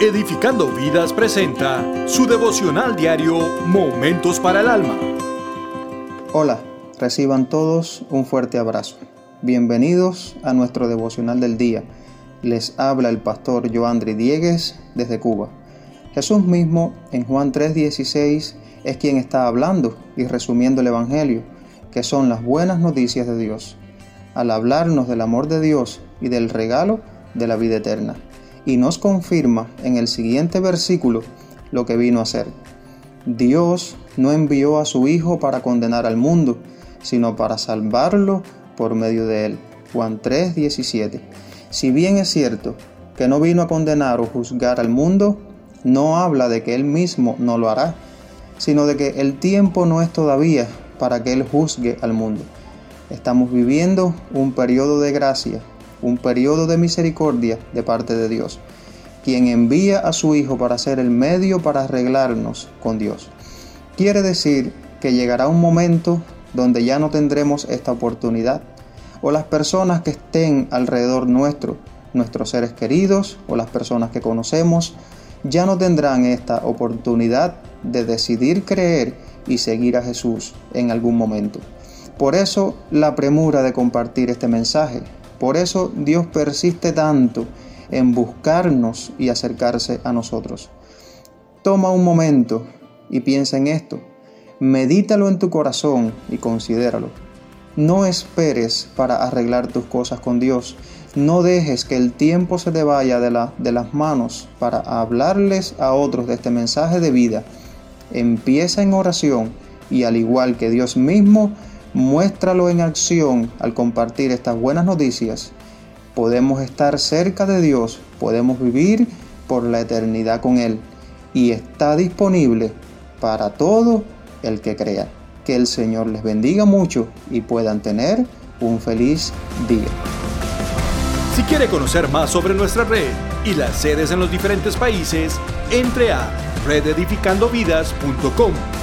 Edificando Vidas presenta su devocional diario Momentos para el Alma. Hola, reciban todos un fuerte abrazo. Bienvenidos a nuestro devocional del día. Les habla el pastor Joandri Diegues desde Cuba. Jesús mismo en Juan 3:16 es quien está hablando y resumiendo el Evangelio, que son las buenas noticias de Dios, al hablarnos del amor de Dios y del regalo de la vida eterna y nos confirma en el siguiente versículo lo que vino a hacer. Dios no envió a su Hijo para condenar al mundo, sino para salvarlo por medio de él. Juan 3, 17. Si bien es cierto que no vino a condenar o juzgar al mundo, no habla de que él mismo no lo hará, sino de que el tiempo no es todavía para que él juzgue al mundo. Estamos viviendo un periodo de gracia un periodo de misericordia de parte de Dios, quien envía a su Hijo para ser el medio para arreglarnos con Dios. Quiere decir que llegará un momento donde ya no tendremos esta oportunidad, o las personas que estén alrededor nuestro, nuestros seres queridos o las personas que conocemos, ya no tendrán esta oportunidad de decidir creer y seguir a Jesús en algún momento. Por eso la premura de compartir este mensaje, por eso Dios persiste tanto en buscarnos y acercarse a nosotros. Toma un momento y piensa en esto. Medítalo en tu corazón y considéralo. No esperes para arreglar tus cosas con Dios. No dejes que el tiempo se te vaya de, de las manos para hablarles a otros de este mensaje de vida. Empieza en oración y al igual que Dios mismo, Muéstralo en acción al compartir estas buenas noticias. Podemos estar cerca de Dios, podemos vivir por la eternidad con Él y está disponible para todo el que crea. Que el Señor les bendiga mucho y puedan tener un feliz día. Si quiere conocer más sobre nuestra red y las sedes en los diferentes países, entre a rededificandovidas.com